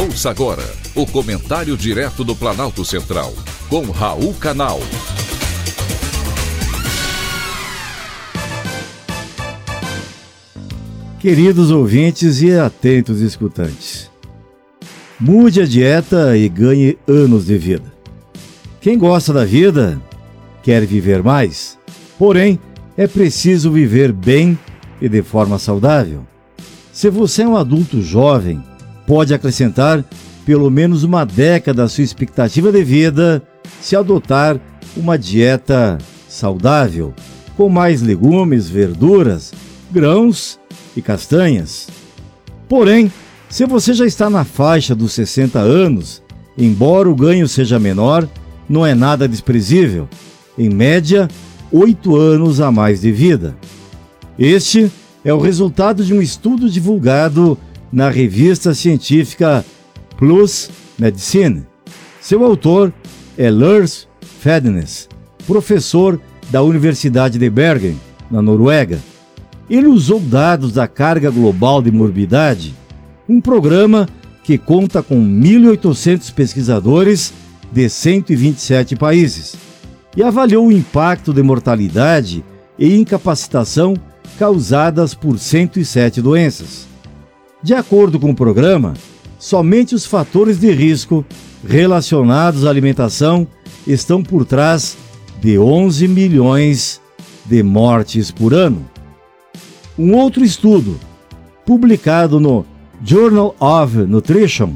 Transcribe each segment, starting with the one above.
Ouça agora o comentário direto do Planalto Central, com Raul Canal. Queridos ouvintes e atentos escutantes, mude a dieta e ganhe anos de vida. Quem gosta da vida quer viver mais, porém é preciso viver bem e de forma saudável. Se você é um adulto jovem, pode acrescentar pelo menos uma década à sua expectativa de vida se adotar uma dieta saudável, com mais legumes, verduras, grãos e castanhas. Porém, se você já está na faixa dos 60 anos, embora o ganho seja menor, não é nada desprezível. Em média, oito anos a mais de vida. Este é o resultado de um estudo divulgado na revista científica Plus Medicine. Seu autor é Lars Fednes, professor da Universidade de Bergen, na Noruega. Ele usou dados da carga global de morbidade, um programa que conta com 1.800 pesquisadores de 127 países, e avaliou o impacto de mortalidade e incapacitação causadas por 107 doenças. De acordo com o programa, somente os fatores de risco relacionados à alimentação estão por trás de 11 milhões de mortes por ano. Um outro estudo, publicado no Journal of Nutrition,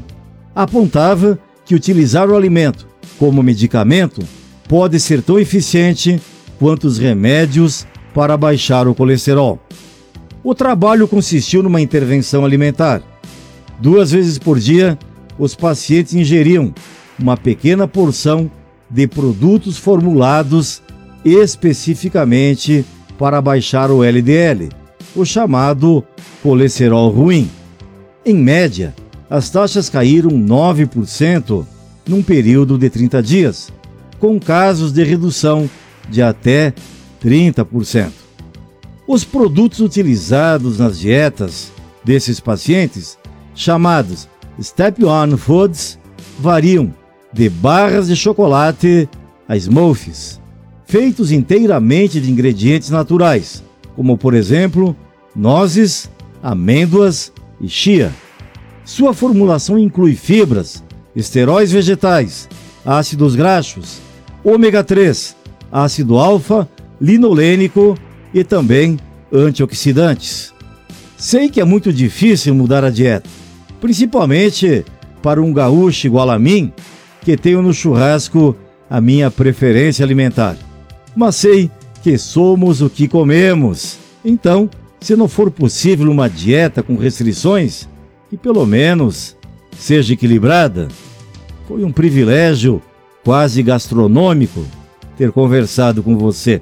apontava que utilizar o alimento como medicamento pode ser tão eficiente quanto os remédios para baixar o colesterol. O trabalho consistiu numa intervenção alimentar. Duas vezes por dia, os pacientes ingeriam uma pequena porção de produtos formulados especificamente para baixar o LDL, o chamado colesterol ruim. Em média, as taxas caíram 9% num período de 30 dias, com casos de redução de até 30%. Os produtos utilizados nas dietas desses pacientes, chamados Step One Foods, variam de barras de chocolate a smoothies, feitos inteiramente de ingredientes naturais, como por exemplo nozes, amêndoas e chia. Sua formulação inclui fibras, esteróis vegetais, ácidos graxos, ômega 3, ácido alfa, linolênico e também antioxidantes. Sei que é muito difícil mudar a dieta, principalmente para um gaúcho igual a mim, que tenho no churrasco a minha preferência alimentar. Mas sei que somos o que comemos. Então, se não for possível uma dieta com restrições, que pelo menos seja equilibrada. Foi um privilégio quase gastronômico ter conversado com você.